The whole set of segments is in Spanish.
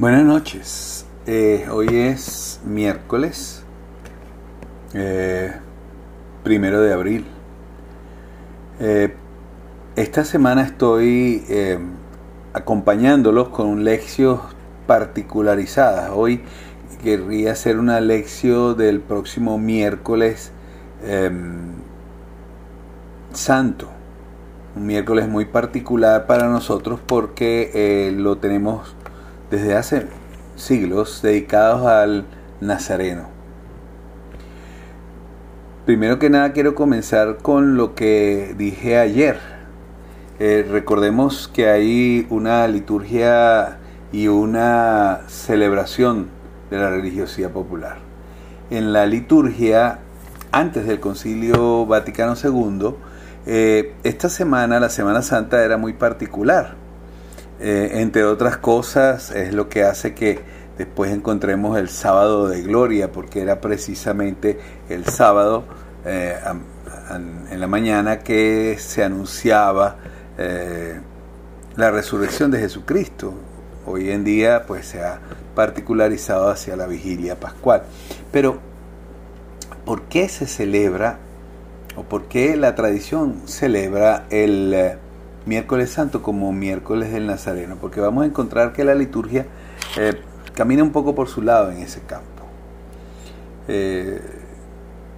Buenas noches. Eh, hoy es miércoles, eh, primero de abril. Eh, esta semana estoy acompañándolos con lecciones particularizadas. Hoy querría hacer una lección del próximo miércoles em, santo. Un miércoles muy particular para nosotros porque lo tenemos desde hace siglos dedicados al Nazareno. Primero que nada quiero comenzar con lo que dije ayer. Eh, recordemos que hay una liturgia y una celebración de la religiosidad popular. En la liturgia, antes del Concilio Vaticano II, eh, esta semana, la Semana Santa, era muy particular eh, entre otras cosas, es lo que hace que después encontremos el sábado de gloria, porque era precisamente el sábado eh, en la mañana que se anunciaba eh, la resurrección de Jesucristo. Hoy en día pues se ha particularizado hacia la vigilia pascual. Pero, ¿por qué se celebra o por qué la tradición celebra el miércoles santo como miércoles del Nazareno, porque vamos a encontrar que la liturgia eh, camina un poco por su lado en ese campo. Eh,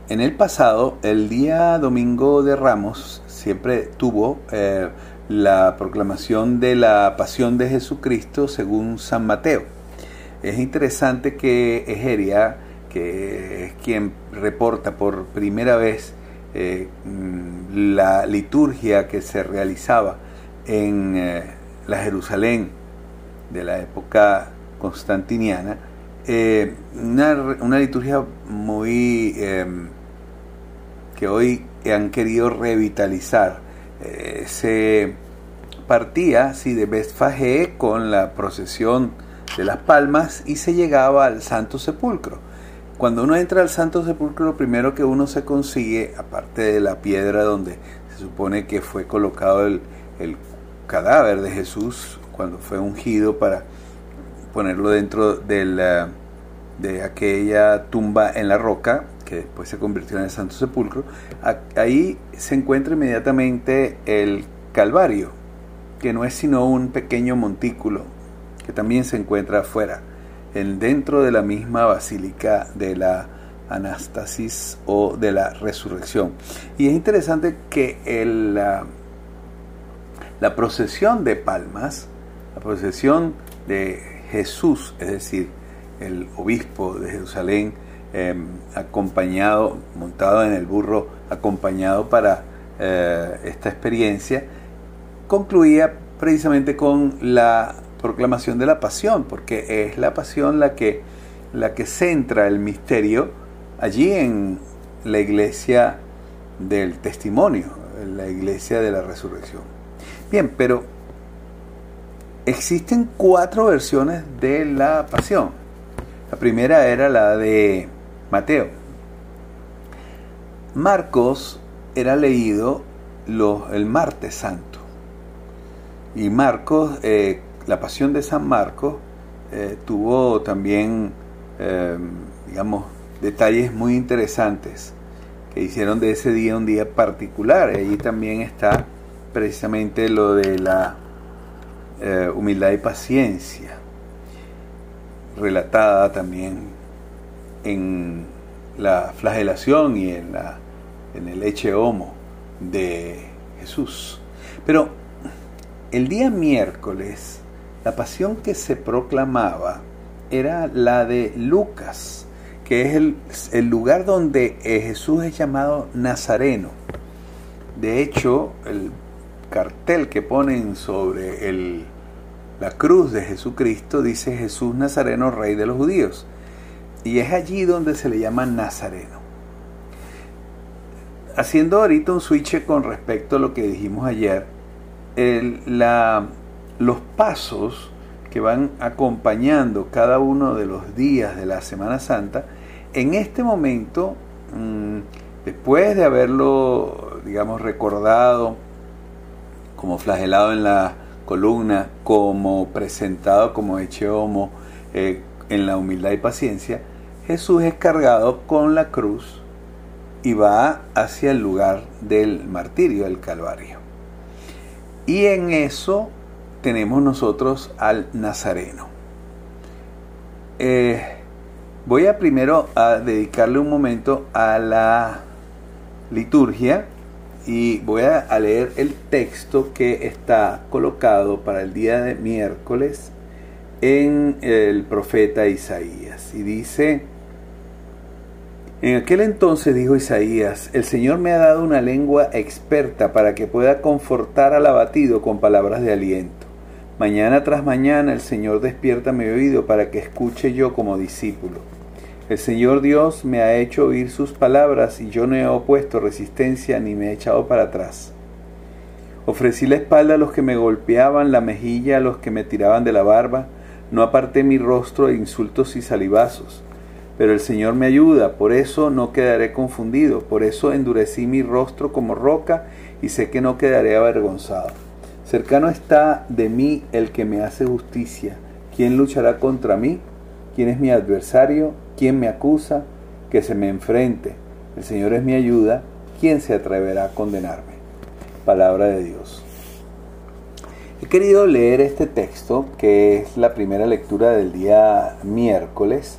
en el pasado, el día domingo de Ramos siempre tuvo eh, la proclamación de la pasión de Jesucristo según San Mateo. Es interesante que Egeria, que es quien reporta por primera vez eh, mm, la liturgia que se realizaba en eh, la Jerusalén de la época constantiniana, eh, una, liturgia muy em, que hoy han querido revitalizar. se partía sí, de Betfagé con la procesión de las palmas y se llegaba al Santo Sepulcro cuando uno entra al Santo Sepulcro, lo primero que uno se consigue, aparte de la piedra donde se supone que fue colocado el, cadáver de Jesús cuando fue ungido para ponerlo dentro de, de aquella tumba en la roca, que después se convirtió en el Santo Sepulcro, ahí se encuentra inmediatamente el Calvario, que no es sino un pequeño montículo que también se encuentra afuera dentro de la misma basílica de la Anastasis o de la resurrección. Y es interesante que el, la, procesión de palmas, la procesión de Jesús, es decir, el obispo de Jerusalén, em, acompañado, montado en el burro, acompañado para eh, esta experiencia, concluía precisamente con la proclamación de la pasión, porque es la pasión la que, la que centra el misterio allí en la iglesia del testimonio, en la iglesia de la resurrección. Bien, pero existen cuatro versiones de la pasión. La primera era la de Mateo. Marcos era leído el martes santo. Y Marcos eh, la pasión de San Marcos eh, tuvo también, eh, digamos, detalles muy interesantes que hicieron de ese día un día particular. Allí también está precisamente lo de la eh, humildad y paciencia, relatada también en la flagelación y en, la, en el eche homo de Jesús. Pero el día miércoles la pasión que se proclamaba era la de Lucas, que es el, lugar donde eh, Jesús es llamado Nazareno. De hecho, el cartel que ponen sobre el, la cruz de Jesucristo dice Jesús Nazareno, Rey de los Judíos. Y es allí donde se le llama Nazareno. Haciendo ahorita un switch con respecto a lo que dijimos ayer, el, la los pasos que van acompañando cada uno de los días de la Semana Santa, en este momento, mm, después de haberlo, digamos, recordado como flagelado en la columna, como presentado como Eche Homo eh, en la humildad y paciencia, Jesús es cargado con la cruz y va hacia el lugar del martirio, del Calvario. Y en eso tenemos nosotros al Nazareno. Eh, voy a primero a dedicarle un momento a la liturgia y voy a leer el texto que está colocado para el día de miércoles en el profeta Isaías. Y dice, en aquel entonces dijo Isaías, el Señor me ha dado una lengua experta para que pueda confortar al abatido con palabras de aliento. Mañana tras mañana el Señor despierta mi oído para que escuche yo como discípulo. El Señor Dios me ha hecho oír sus palabras y yo no he opuesto resistencia ni me he echado para atrás. Ofrecí la espalda a los que me golpeaban, la mejilla a los que me tiraban de la barba, no aparté mi rostro de insultos y salivazos pero el Señor me ayuda, por eso no quedaré confundido, por eso endurecí mi rostro como roca y sé que no quedaré avergonzado. Cercano está de mí el que me hace justicia. ¿Quién luchará contra mí? ¿Quién es mi adversario? ¿Quién me acusa? Que se me enfrente. El Señor es mi ayuda. ¿Quién se atreverá a condenarme? Palabra de Dios. He querido leer este texto, que es la primera lectura del día miércoles,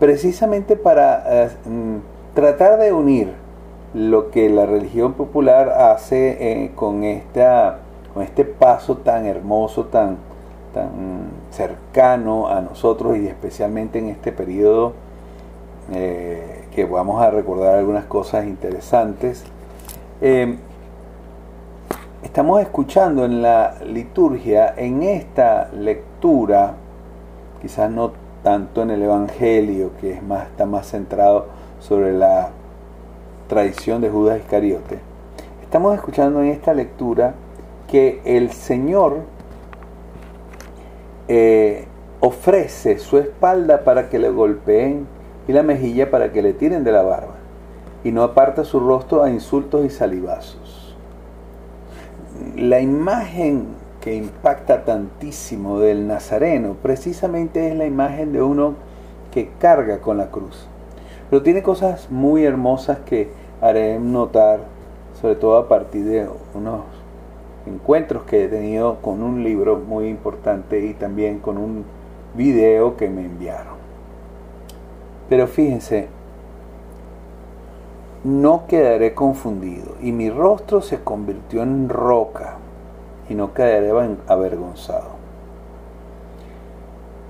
precisamente para eh, mm, tratar de unir lo que la religión popular hace eh, con, esta, con este paso tan hermoso, tan, tan cercano a nosotros y especialmente en este periodo eh, que vamos a recordar algunas cosas interesantes. estamos escuchando en la liturgia, en esta lectura, quizás no tanto en el Evangelio, que es más, está más centrado sobre la tradición de Judas Iscariote, estamos escuchando en esta lectura que el Señor eh, ofrece su espalda para que le golpeen y la mejilla para que le tiren de la barba, y no aparta su rostro a insultos y salivazos. La imagen que impacta tantísimo del Nazareno precisamente es la imagen de uno que carga con la cruz. Pero tiene cosas muy hermosas que haré notar, sobre todo a partir de unos encuentros que he tenido con un libro muy importante y también con un video que me enviaron. Pero fíjense, no quedaré confundido y mi rostro se convirtió en roca y no quedaré avergonzado.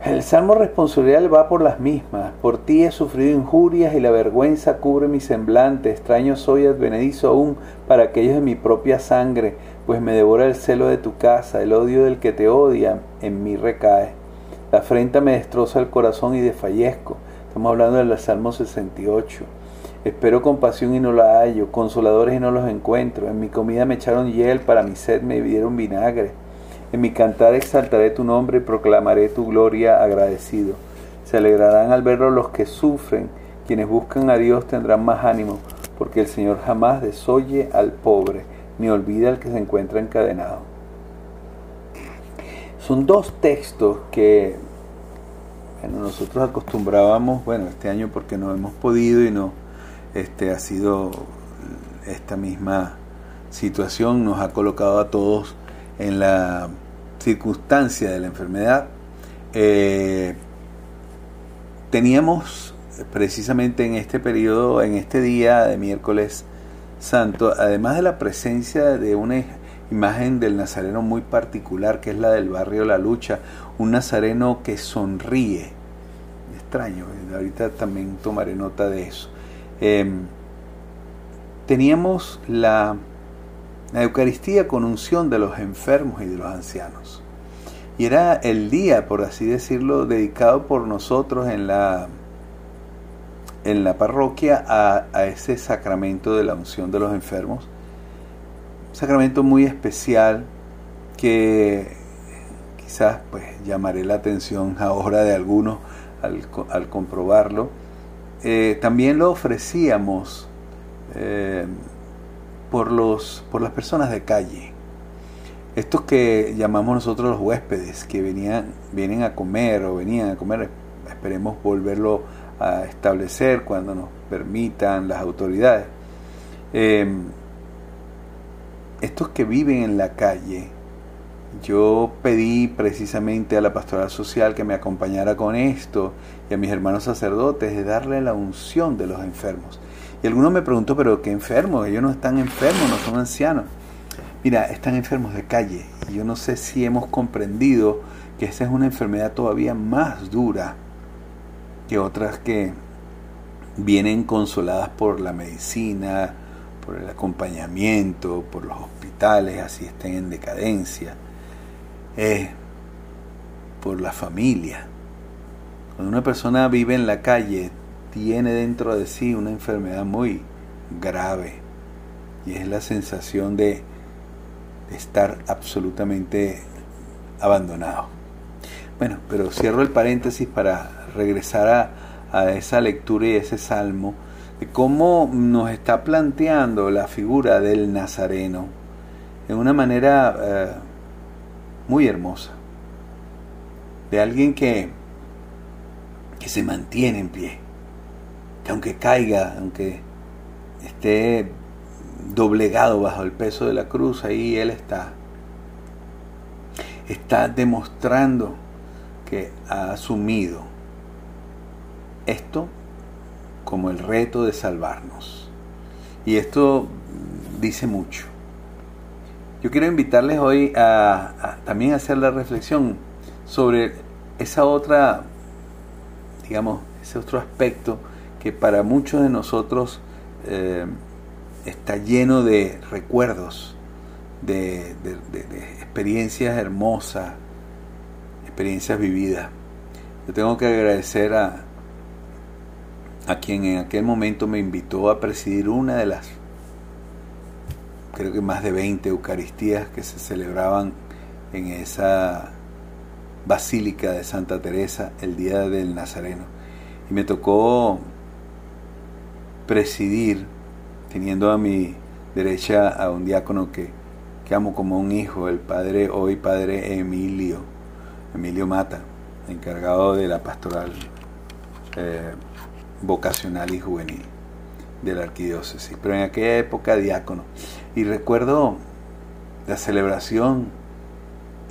El salmo responsorial va por las mismas. Por ti he sufrido injurias y la vergüenza cubre mi semblante. Extraño soy advenedizo aún para aquellos de mi propia sangre, pues me devora el celo de tu casa, el odio del que te odia en mí recae. La afrenta me destroza el corazón y desfallezco. Estamos hablando del Salmo 68. Espero compasión y no la hallo, consoladores y no los encuentro. En mi comida me echaron hiel, para mi sed me dieron vinagre. En mi cantar exaltaré tu nombre y proclamaré tu gloria agradecido. Se alegrarán al verlo los que sufren, quienes buscan a Dios tendrán más ánimo, porque el Señor jamás desoye al pobre, ni olvida al que se encuentra encadenado. Son dos textos que nosotros acostumbrábamos, bueno, este año porque no hemos podido y no este, ha sido esta misma situación, nos ha colocado a todos en la circunstancia de la enfermedad. Eh, teníamos precisamente en este periodo, en este día de miércoles santo, además de la presencia de una imagen del nazareno muy particular, que es la del barrio La Lucha, un nazareno que sonríe. Extraño, ahorita también tomaré nota de eso. Em, teníamos la, la Eucaristía con unción de los enfermos y de los ancianos. Y era el día, por así decirlo, dedicado por nosotros en la, en la parroquia a, ese sacramento de la unción de los enfermos. Un sacramento muy especial que quizás pues llamaré la atención ahora de algunos al, al comprobarlo eh, también lo ofrecíamos eh, por, los, por las personas de calle. estos que llamamos nosotros los huéspedes, que venían, vienen a comer o venían a comer, esperemos volverlo a establecer cuando nos permitan las autoridades. Em, estos que viven en la calle, yo pedí precisamente a la pastoral social que me acompañara con esto y a mis hermanos sacerdotes de darle la unción de los enfermos. Y algunos me preguntó, pero ¿qué enfermos? Ellos no están enfermos, no son ancianos. Mira, están enfermos de calle. Y yo no sé si hemos comprendido que esta es una enfermedad todavía más dura que otras que vienen consoladas por la medicina, por el acompañamiento, por los hospitales, así estén en decadencia, eh, por la familia. Cuando una persona vive en la calle, tiene dentro de sí una enfermedad muy grave y es la sensación de, estar absolutamente abandonado. Bueno, pero cierro el paréntesis para regresar a, esa lectura y ese salmo de cómo nos está planteando la figura del Nazareno en una manera eh, muy hermosa, de alguien que, que se mantiene en pie, que aunque caiga, aunque esté doblegado bajo el peso de la cruz, ahí Él está. Está demostrando que ha asumido esto como el reto de salvarnos. Y esto dice mucho. Yo quiero invitarles hoy a, también a hacer la reflexión sobre esa otra, digamos, ese otro aspecto que para muchos de nosotros eh, está lleno de recuerdos, de, experiencias hermosas, experiencias vividas. Yo tengo que agradecer a, a quien en aquel momento me invitó a presidir una de las, creo que más de 20 Eucaristías que se celebraban en esa Basílica de Santa Teresa el día del Nazareno. Y me tocó presidir, teniendo a mi derecha a un diácono que, que amo como un hijo, el padre, hoy padre Emilio, Emilio Mata, encargado de la pastoral eh, vocacional y juvenil de la arquidiócesis, pero en aquella época diácono. Y recuerdo la celebración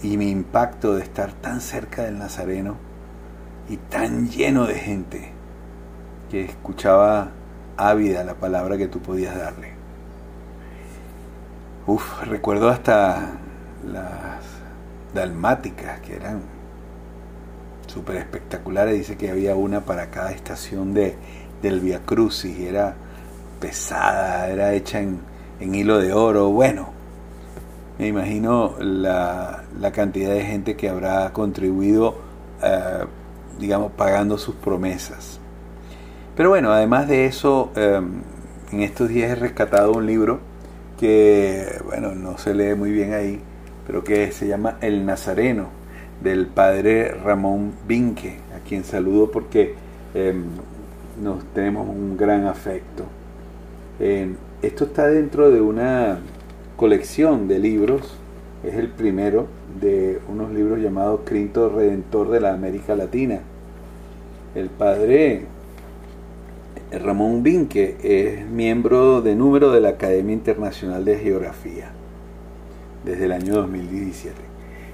y mi impacto de estar tan cerca del Nazareno y tan lleno de gente que escuchaba ávida la palabra que tú podías darle. Uf, recuerdo hasta las dalmáticas que eran súper espectaculares. Dice que había una para cada estación de, del Via Crucis y era pesada, era hecha en, hilo de oro. Bueno, me imagino la, la, cantidad de gente que habrá contribuido, eh, digamos, pagando sus promesas. Pero bueno, además de eso, em, en estos días he rescatado un libro que, bueno, no se lee muy bien ahí, pero que se llama El Nazareno, del padre Ramón Vinque, a quien saludo porque em, nos tenemos un gran afecto. Esto está dentro de una colección de libros, es el primero de unos libros llamados Cristo Redentor de la América Latina. El padre Ramón Vinque es miembro de número de la Academia Internacional de Geografía desde el año 2017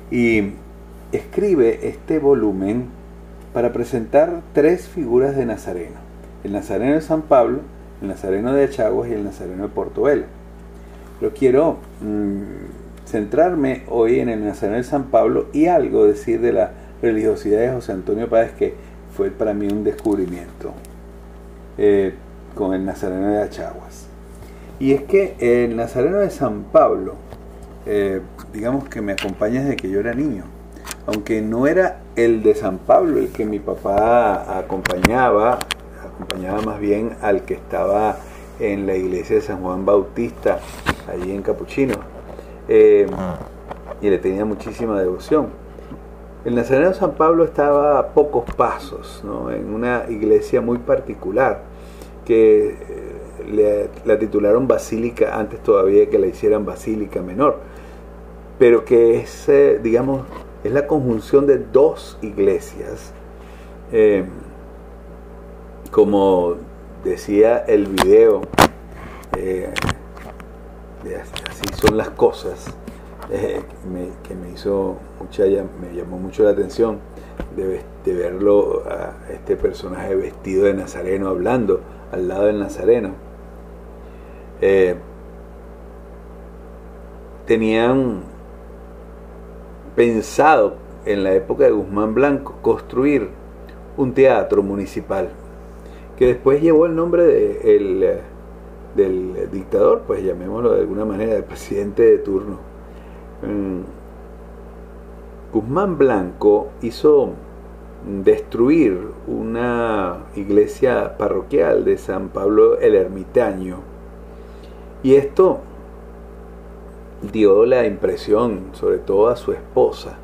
y escribe este volumen para presentar tres figuras de Nazareno, el Nazareno de San Pablo, el Nazareno de Achaguas y el Nazareno de Portobelo. Pero quiero mm, centrarme hoy en el Nazareno de San Pablo y algo decir de la religiosidad de José Antonio Páez que fue para mí un descubrimiento. Eh, con el Nazareno de Achaguas. Y es que el Nazareno de San Pablo, eh, digamos que me acompaña desde que yo era niño, aunque no era el de San Pablo el que mi papá acompañaba, acompañaba más bien al que estaba en la iglesia de San Juan Bautista, allí en Capuchino, eh, y le tenía muchísima devoción. El Nazareno de San Pablo estaba a pocos pasos, en una iglesia muy particular, que eh, la titularon Basílica antes todavía que la hicieran Basílica Menor. pero que es, eh, digamos, es la conjunción de dos iglesias. Eh, como decía el video, así son las cosas, que me hizo mucha, me llamó mucho la atención de, de verlo a este personaje vestido de nazareno hablando al lado del nazareno. Eh, tenían pensado en la época de Guzmán Blanco construir un teatro municipal que después llevó el nombre de el, del dictador, pues llamémoslo de alguna manera, del presidente de turno. Mm, Guzmán Blanco hizo destruir una iglesia parroquial de San Pablo el Ermitaño. Y esto dio la impresión, sobre todo a su esposa.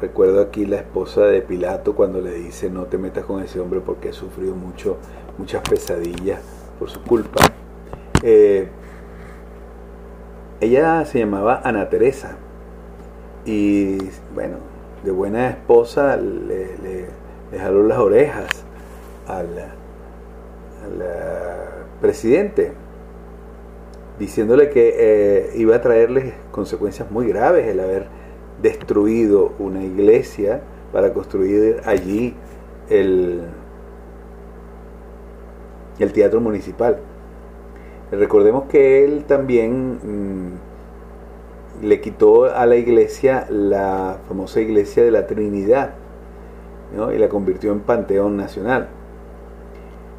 Recuerdo aquí la esposa de Pilato cuando le dice no te metas con ese hombre porque he sufrido mucho, muchas pesadillas por su culpa. Eh, ella se llamaba Ana Teresa y bueno, de buena esposa le, le, jaló las orejas al, presidente, diciéndole que eh, iba a traerle consecuencias muy graves el haber destruido una iglesia para construir allí el, el teatro municipal. Recordemos que él también mm, le quitó a la iglesia la famosa iglesia de la Trinidad y la convirtió en Panteón Nacional.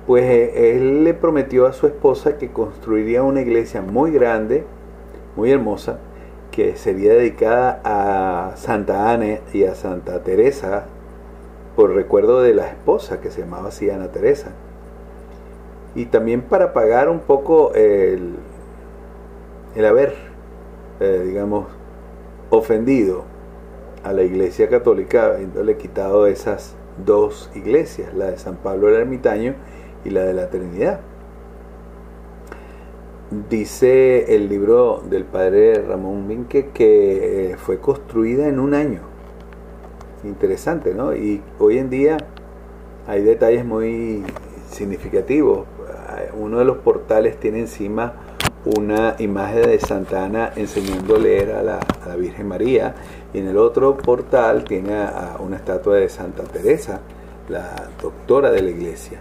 Pues eh, él le prometió a su esposa que construiría una iglesia muy grande, muy hermosa, que sería dedicada a Santa Ana y a Santa Teresa, por recuerdo de la esposa que se llamaba así Ana Teresa. Y también para pagar un poco el, el haber eh, digamos, ofendido a la Iglesia Católica, habiéndole quitado esas dos iglesias, la de San Pablo el Ermitaño y la de la Trinidad. Dice el libro del padre Ramón Vinque que eh, fue construida en un año. Interesante, ¿no? Y hoy en día hay detalles muy significativos. Uno de los portales tiene encima una imagen de Santa Ana enseñando a leer a la, Virgen María y en el otro portal tiene una estatua de Santa Teresa, la doctora de la iglesia.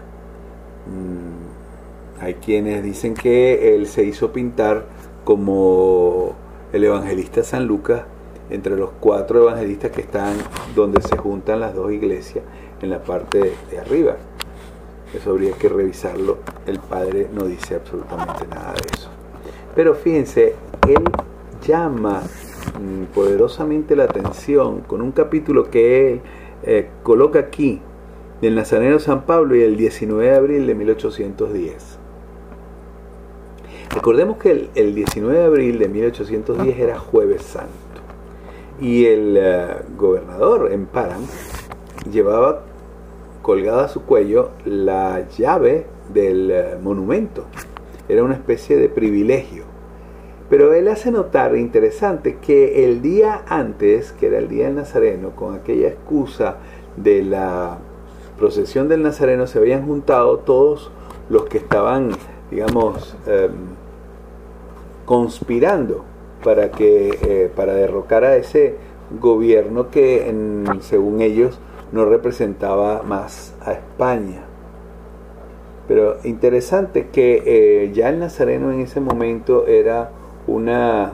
Mm, hay quienes dicen que él se hizo pintar como el evangelista San Lucas entre los cuatro evangelistas que están donde se juntan las dos iglesias en la parte de arriba. Eso habría que revisarlo. El padre no dice absolutamente nada de eso. Pero fíjense, él llama mm, poderosamente la atención con un capítulo que él eh, coloca aquí, del Nazareno San Pablo y el 19 de abril de 1810. Recordemos que el, 19 de abril de 1810 era jueves santo y el eh, gobernador en Paran llevaba colgada a su cuello la llave del eh, monumento era una especie de privilegio. Pero él hace notar interesante que el día antes, que era el día del Nazareno, con aquella excusa de la procesión del Nazareno, se habían juntado todos los que estaban, digamos, em, conspirando para que eh, para derrocar a ese gobierno que según ellos no representaba más a España pero interesante que eh, ya el nazareno en ese momento era una,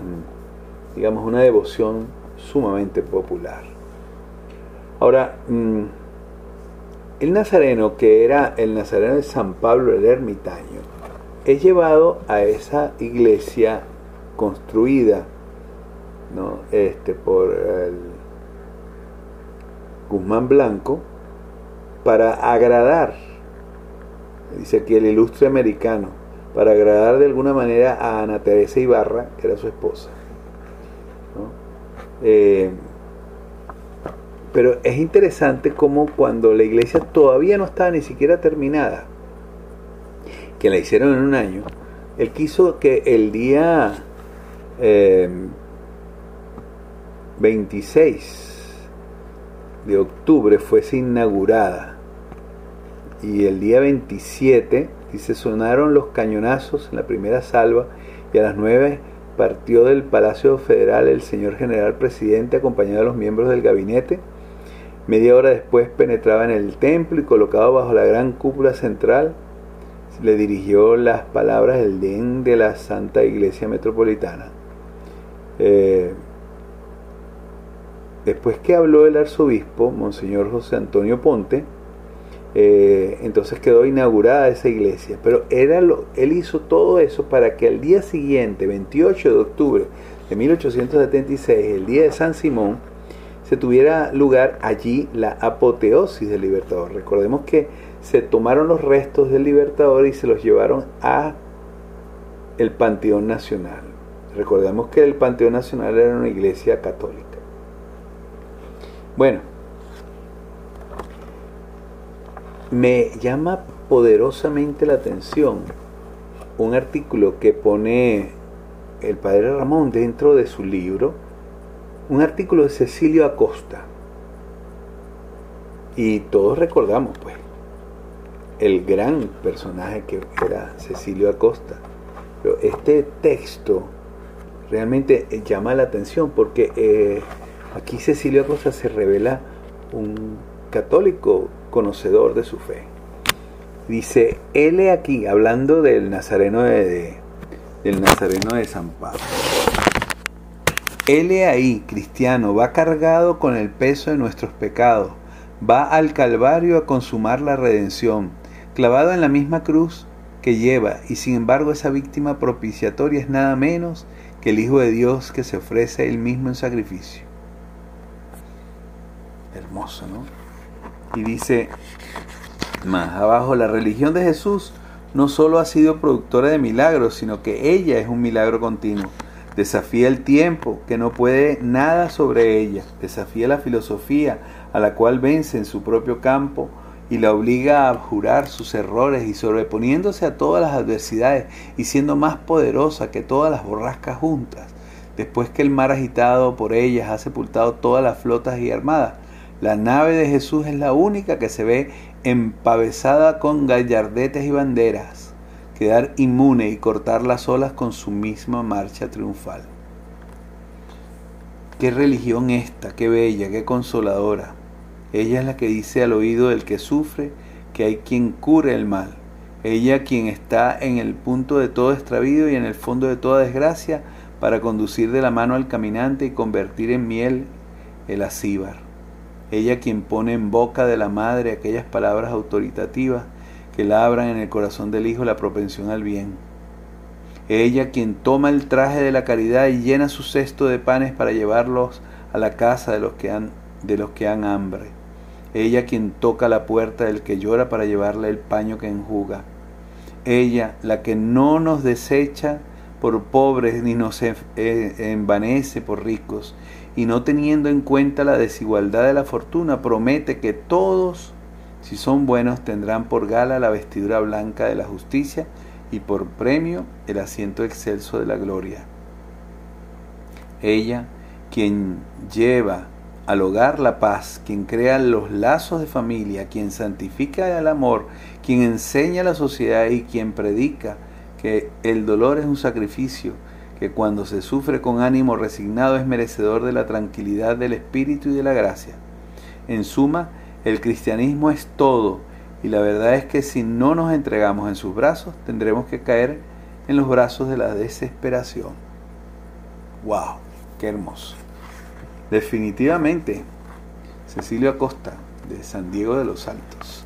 digamos, una devoción sumamente popular. Ahora, mm, el nazareno, que era el nazareno de San Pablo el Ermitaño, es llevado a esa iglesia construida ¿no? este, por el Guzmán Blanco para agradar dice aquí el ilustre americano, para agradar de alguna manera a Ana Teresa Ibarra, que era su esposa. Eh, pero es interesante cómo cuando la iglesia todavía no estaba ni siquiera terminada, que la hicieron en un año, él quiso que el día 26 de octubre fue inaugurada y el día 27 dice sonaron los cañonazos en la primera salva y a las 9 partió del Palacio Federal el señor general presidente acompañado de los miembros del gabinete. Media hora después penetraba en el templo y colocado bajo la gran cúpula central le dirigió las palabras del den de la Santa Iglesia Metropolitana. Eh, después que habló el arzobispo, Monseñor José Antonio Ponte, eh, entonces quedó inaugurada esa iglesia. Pero era lo, él hizo todo eso para que el día siguiente, 28 de octubre de 1876, el día de San Simón, se tuviera lugar allí la apoteosis del Libertador. Recordemos que se tomaron los restos del Libertador y se los llevaron a el Panteón Nacional. Recordemos que el Panteón Nacional era una iglesia católica. Bueno, me llama poderosamente la atención un artículo que pone el padre Ramón dentro de su libro, un artículo de Cecilio Acosta. Y todos recordamos, pues, el gran personaje que era Cecilio Acosta. Pero este texto realmente llama la atención porque eh, aquí Cecilio Acosta se revela un católico conocedor de su fe. Dice, él aquí, hablando del Nazareno de, del Nazareno de San Pablo. Él ahí, cristiano, va cargado con el peso de nuestros pecados, va al Calvario a consumar la redención, clavado en la misma cruz que lleva, y sin embargo esa víctima propiciatoria es nada menos que el Hijo de Dios que se ofrece él mismo en sacrificio. Hermoso, ¿no? Y dice más abajo, la religión de Jesús no solo ha sido productora de milagros, sino que ella es un milagro continuo. Desafía el tiempo, que no puede nada sobre ella. Desafía la filosofía, a la cual vence en su propio campo y la obliga a jurar sus errores y sobreponiéndose a todas las adversidades y siendo más poderosa que todas las borrascas juntas. Después que el mar agitado por ellas ha sepultado todas las flotas y armadas, la nave de Jesús es la única que se ve empavesada con gallardetes y banderas, quedar inmune y cortar las olas con su misma marcha triunfal. Qué religión esta, qué bella, qué consoladora. Ella es la que dice al oído del que sufre que hay quien cure el mal. Ella quien está en el punto de todo extravío y en el fondo de toda desgracia para conducir de la mano al caminante y convertir en miel el acíbar ella quien pone en boca de la madre aquellas palabras autoritativas que labran en el corazón del hijo la propensión al bien. Ella quien toma el traje de la caridad y llena su cesto de panes para llevarlos a la casa de los que han, de los que han hambre. Ella quien toca la puerta del que llora para llevarle el paño que enjuga. Ella, la que no nos desecha por pobres ni nos eh, envanece por ricos, y no teniendo en cuenta la desigualdad de la fortuna, promete que todos, si son buenos, tendrán por gala la vestidura blanca de la justicia y por premio el asiento excelso de la gloria. Ella, quien lleva al hogar la paz, quien crea los lazos de familia, quien santifica el amor, quien enseña a la sociedad y quien predica que el dolor es un sacrificio, que cuando se sufre con ánimo resignado es merecedor de la tranquilidad del Espíritu y de la gracia. En suma, el cristianismo es todo y la verdad es que si no nos entregamos en sus brazos, tendremos que caer en los brazos de la desesperación. ¡Wow! ¡Qué hermoso! Definitivamente, Cecilio Acosta, de San Diego de los Altos.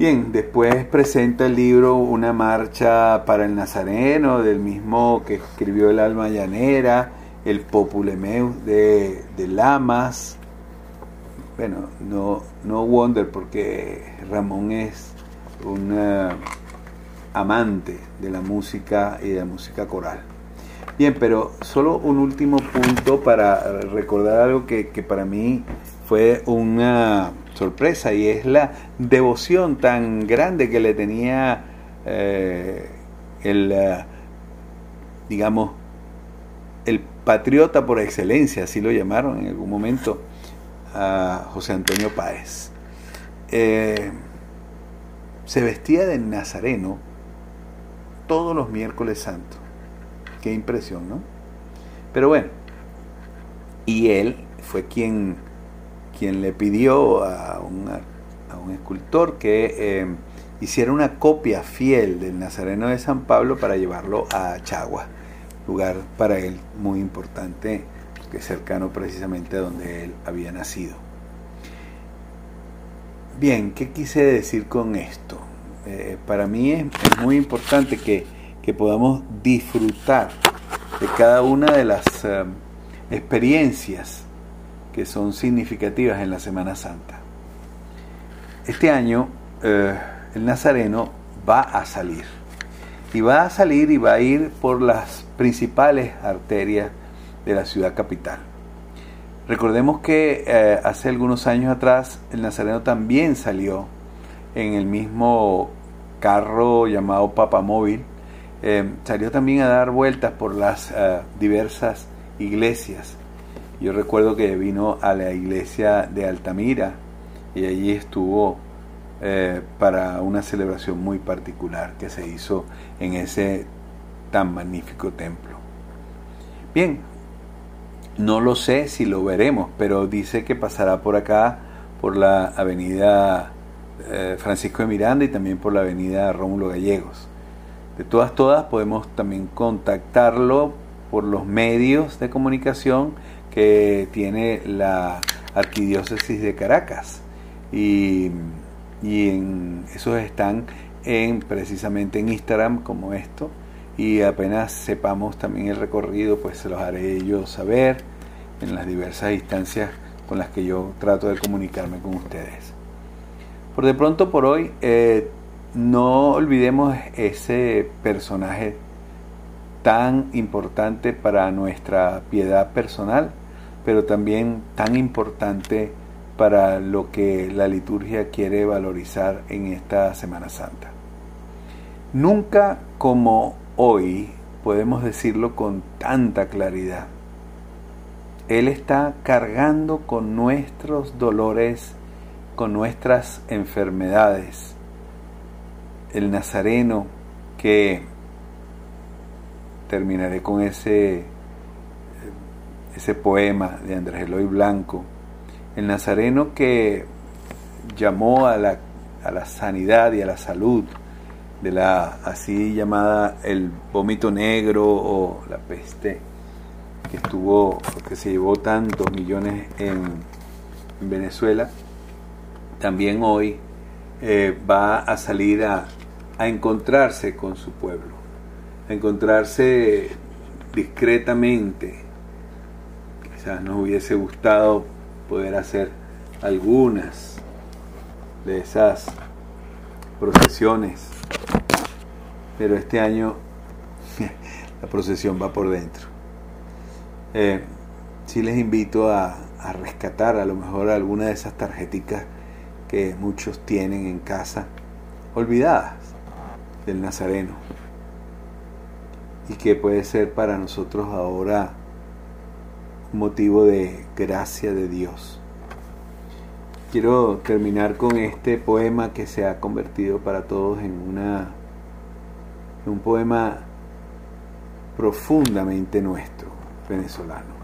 Bien, después presenta el libro Una marcha para el Nazareno, del mismo que escribió el Alma Llanera, el Populemeus de, de Lamas. Bueno, no, no Wonder porque Ramón es un eh, amante de la música y de la música coral. Bien, pero solo un último punto para recordar algo que, para mí fue una sorpresa y es la devoción tan grande que le tenía eh, el, eh, digamos, el patriota por excelencia, así lo llamaron en algún momento a José Antonio Páez. Eh, se vestía de nazareno todos los miércoles santos. Qué impresión, ¿no? Pero bueno, y él fue quien, quien le pidió a un, a un escultor que eh, hiciera una copia fiel del Nazareno de San Pablo para llevarlo a Chagua, lugar para él muy importante, que es cercano precisamente a donde él había nacido. Bien, ¿qué quise decir con esto? Eh, para mí es, muy importante que, podamos disfrutar de cada una de las eh, experiencias que son significativas en la Semana Santa. Este año eh, el Nazareno va a salir. Y va a salir y va a ir por las principales arterias de la ciudad capital. Recordemos que eh, hace algunos años atrás el Nazareno también salió en el mismo carro llamado Papamóvil. Eh, salió también a dar vueltas por las eh, diversas iglesias. Yo recuerdo que vino a la iglesia de Altamira y allí estuvo eh, para una celebración muy particular que se hizo en ese tan magnífico templo. Bien, no lo sé si lo veremos, pero dice que pasará por acá, por la avenida Francisco de Miranda y también por la avenida Rómulo Gallegos. De todas, todas podemos también contactarlo por los medios de comunicación que tiene la Arquidiócesis de Caracas. Y y en, esos están en precisamente en Instagram como esto y apenas sepamos también el recorrido pues se los haré yo saber en las diversas instancias con las que yo trato de comunicarme con ustedes. Por de pronto por hoy eh, no olvidemos ese personaje tan importante para nuestra piedad personal, pero también tan importante para lo que la liturgia quiere valorizar en esta Semana Santa. Nunca como hoy podemos decirlo con tanta claridad. Él está cargando con nuestros dolores, con nuestras enfermedades. El Nazareno que terminaré con ese, ese poema de Andrés Eloy Blanco. El nazareno que llamó a la, a la sanidad y a la salud de la así llamada el vómito negro o la peste que estuvo, que se llevó tantos millones en, Venezuela, también hoy eh, va a salir a, a encontrarse con su pueblo, a encontrarse discretamente. Quizás nos hubiese gustado poder hacer algunas de esas procesiones. Pero este año la procesión va por dentro. Eh, sí les invito a, a, rescatar a lo mejor alguna de esas tarjeticas que muchos tienen en casa, olvidadas del Nazareno. Y que puede ser para nosotros ahora motivo de gracia de Dios. Quiero terminar con este poema que se ha convertido para todos en una un poema profundamente nuestro, venezolano.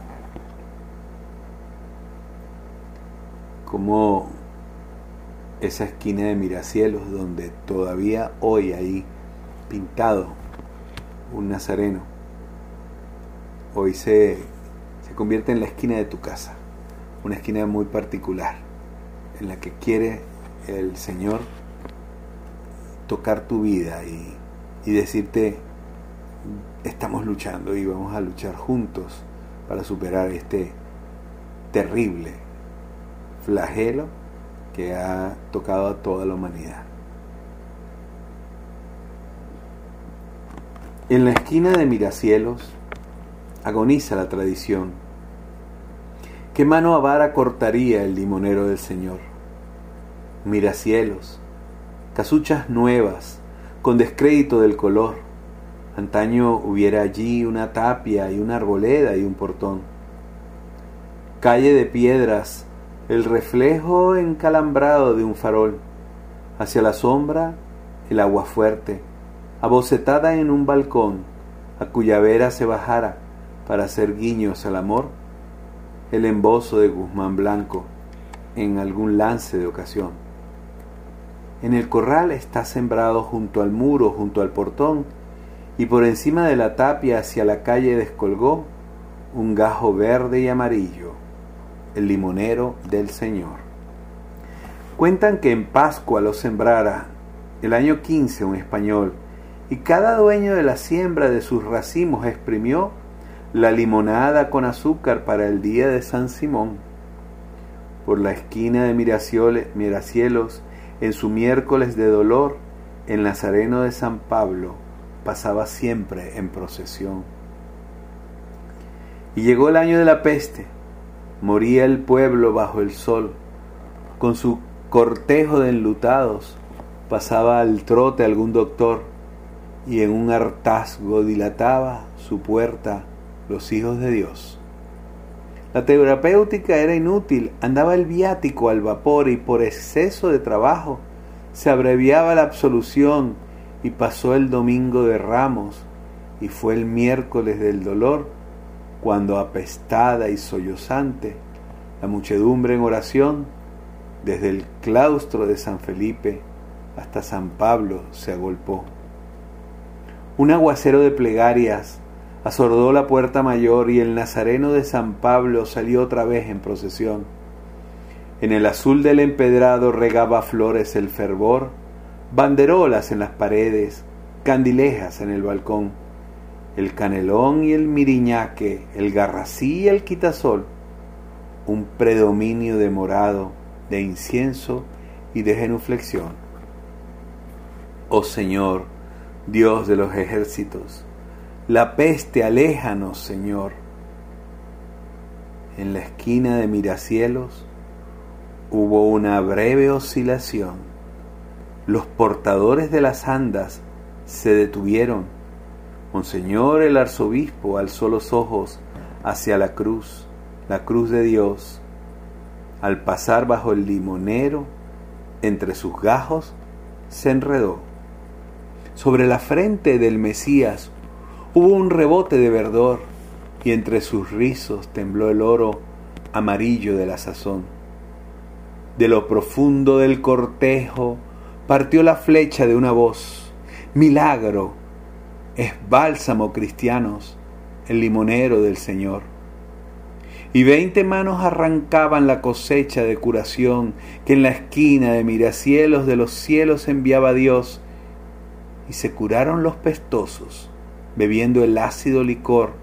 Como esa esquina de Miracielos donde todavía hoy hay pintado un nazareno, hoy se convierte en la esquina de tu casa, una esquina muy particular, en la que quiere el Señor tocar tu vida y, y decirte, estamos luchando y vamos a luchar juntos para superar este terrible flagelo que ha tocado a toda la humanidad. En la esquina de Miracielos agoniza la tradición ¿Qué mano avara cortaría el limonero del Señor? Mira cielos, casuchas nuevas, con descrédito del color, Antaño hubiera allí una tapia y una arboleda y un portón. Calle de piedras, el reflejo encalambrado de un farol. Hacia la sombra, el agua fuerte, abocetada en un balcón, a cuya vera se bajara para hacer guiños al amor, el embozo de Guzmán Blanco en algún lance de ocasión. En el corral está sembrado junto al muro, junto al portón, y por encima de la tapia hacia la calle descolgó un gajo verde y amarillo, el limonero del Señor. Cuentan que en Pascua lo sembrara el año 15 un español, y cada dueño de la siembra de sus racimos exprimió la limonada con azúcar para el día de San Simón. Por la esquina de Miracielos, en su miércoles de dolor, el Nazareno de San Pablo, pasaba siempre en procesión. Y llegó el año de la peste, moría el pueblo bajo el sol, con su cortejo de enlutados, pasaba al trote algún doctor, y en un hartazgo dilataba su puerta los hijos de Dios. La terapéutica era inútil, andaba el viático al vapor y por exceso de trabajo se abreviaba la absolución y pasó el domingo de ramos y fue el miércoles del dolor, cuando apestada y sollozante, la muchedumbre en oración, desde el claustro de San Felipe hasta San Pablo se agolpó. Un aguacero de plegarias asordó la puerta mayor y el nazareno de San Pablo salió otra vez en procesión. En el azul del empedrado regaba flores el fervor, banderolas en las paredes, candilejas en el balcón, el canelón y el miriñaque, el garrací y el quitasol, un predominio de morado, de incienso y de genuflexión. Oh Señor, Dios de los ejércitos, la peste aléjanos, Señor. En la esquina de Miracielos hubo una breve oscilación los portadores de las andas se detuvieron. Monseñor el arzobispo alzó los ojos hacia la cruz, la cruz de Dios. Al pasar bajo el limonero, entre sus gajos, se enredó. Sobre la frente del Mesías hubo un rebote de verdor y entre sus rizos tembló el oro amarillo de la sazón. De lo profundo del cortejo partió la flecha de una voz. Milagro, es bálsamo cristianos, el limonero del Señor. Y veinte manos arrancaban la cosecha de curación que en la esquina de miracielos de los cielos enviaba Dios, y se curaron los pestosos, bebiendo el ácido licor,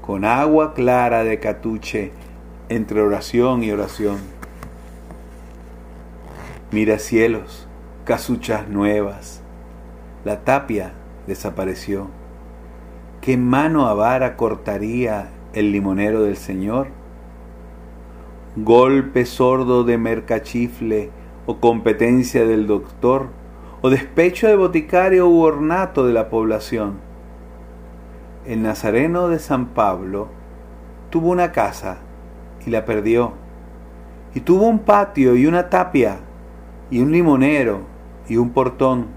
con agua clara de catuche, entre oración y oración. Miracielos, casuchas nuevas. La tapia desapareció. ¿Qué mano avara cortaría el limonero del Señor? Golpe sordo de mercachifle o competencia del doctor o despecho de boticario u ornato de la población. El nazareno de San Pablo tuvo una casa y la perdió. Y tuvo un patio y una tapia y un limonero y un portón.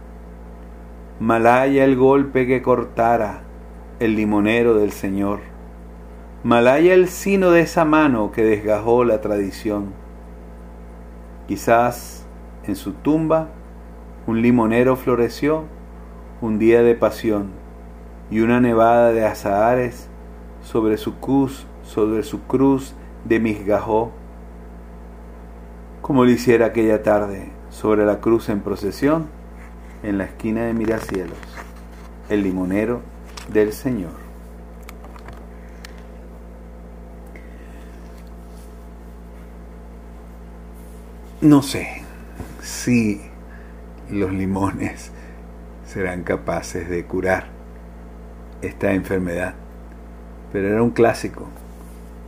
Malaya el golpe que cortara el limonero del Señor. Malaya el sino de esa mano que desgajó la tradición. Quizás en su tumba un limonero floreció un día de pasión y una nevada de azahares sobre su cruz, sobre su cruz de misgajó, como lo hiciera aquella tarde sobre la cruz en procesión, en la esquina de Miracielos, el limonero del Señor. No sé si los limones serán capaces de curar esta enfermedad, pero era un clásico,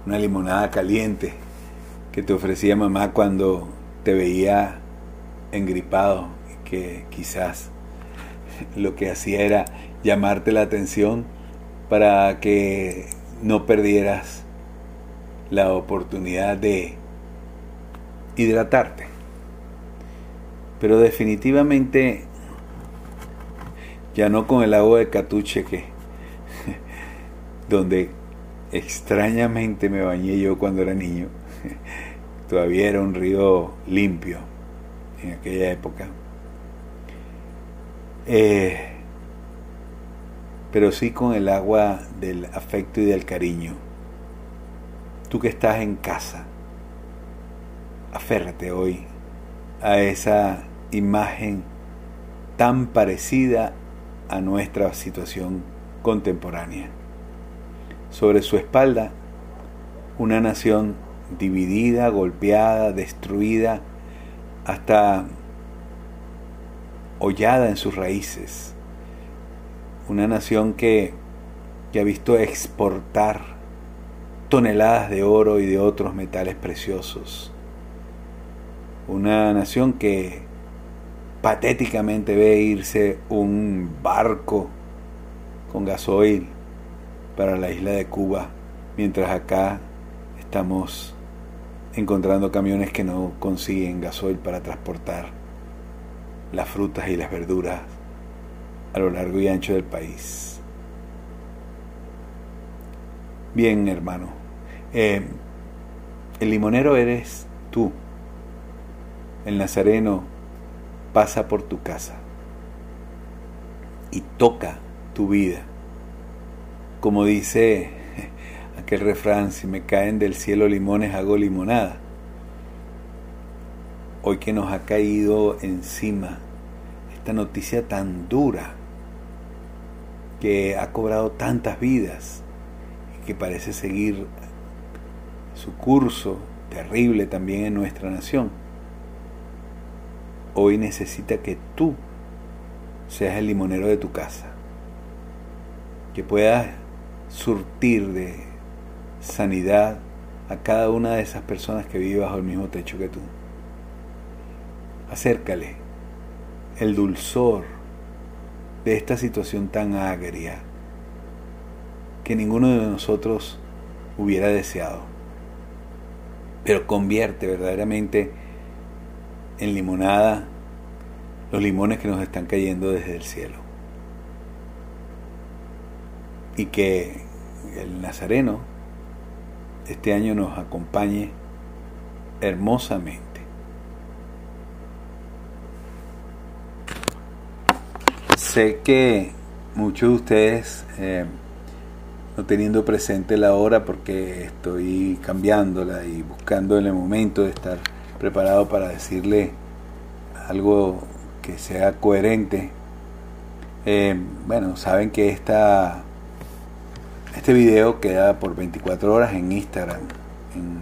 una limonada caliente que te ofrecía mamá cuando te veía engripado que quizás lo que hacía era llamarte la atención para que no perdieras la oportunidad de hidratarte. Pero definitivamente ya no con el agua de catuche que donde extrañamente me bañé yo cuando era niño. Todavía era un río limpio en aquella época. Eh, pero sí con el agua del afecto y del cariño. Tú que estás en casa, aférrate hoy a esa imagen tan parecida a nuestra situación contemporánea. Sobre su espalda, una nación dividida, golpeada, destruida, hasta hollada en sus raíces. Una nación que, que ha visto exportar toneladas de oro y de otros metales preciosos. Una nación que patéticamente ve irse un barco con gasoil para la isla de Cuba, mientras acá estamos encontrando camiones que no consiguen gasoil para transportar las frutas y las verduras a lo largo y ancho del país. Bien, hermano, eh, el limonero eres tú, el nazareno pasa por tu casa y toca tu vida. Como dice aquel refrán, si me caen del cielo limones hago limonada. Hoy que nos ha caído encima esta noticia tan dura que ha cobrado tantas vidas y que parece seguir su curso terrible también en nuestra nación hoy necesita que tú seas el limonero de tu casa, que puedas surtir de sanidad a cada una de esas personas que vive bajo el mismo techo que tú. Acércale el dulzor de esta situación tan agria que ninguno de nosotros hubiera deseado. Pero convierte verdaderamente en limonada los limones que nos están cayendo desde el cielo. Y que el Nazareno este año nos acompañe hermosamente. Sé que muchos de ustedes, eh, no teniendo presente la hora porque estoy cambiándola y buscando en el momento de estar preparado para decirle algo que sea coherente. Eh, bueno, saben que esta, este video queda por 24 horas en Instagram, en,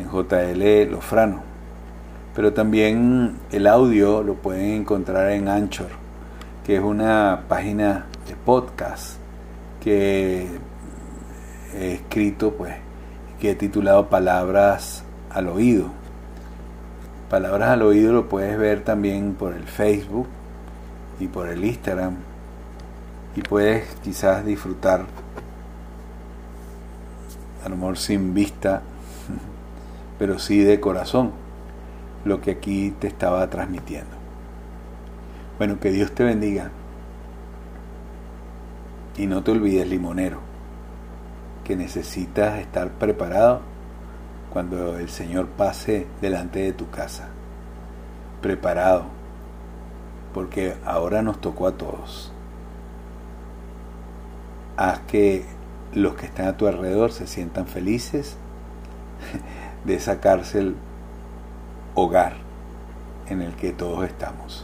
en JL Lofrano. Pero también el audio lo pueden encontrar en Anchor, que es una página de podcast que he escrito, pues, que he titulado Palabras al oído. Palabras al oído lo puedes ver también por el Facebook y por el Instagram y puedes quizás disfrutar a lo mejor sin vista pero sí de corazón lo que aquí te estaba transmitiendo bueno que Dios te bendiga y no te olvides limonero que necesitas estar preparado cuando el Señor pase delante de tu casa, preparado, porque ahora nos tocó a todos. Haz que los que están a tu alrededor se sientan felices de esa cárcel hogar en el que todos estamos.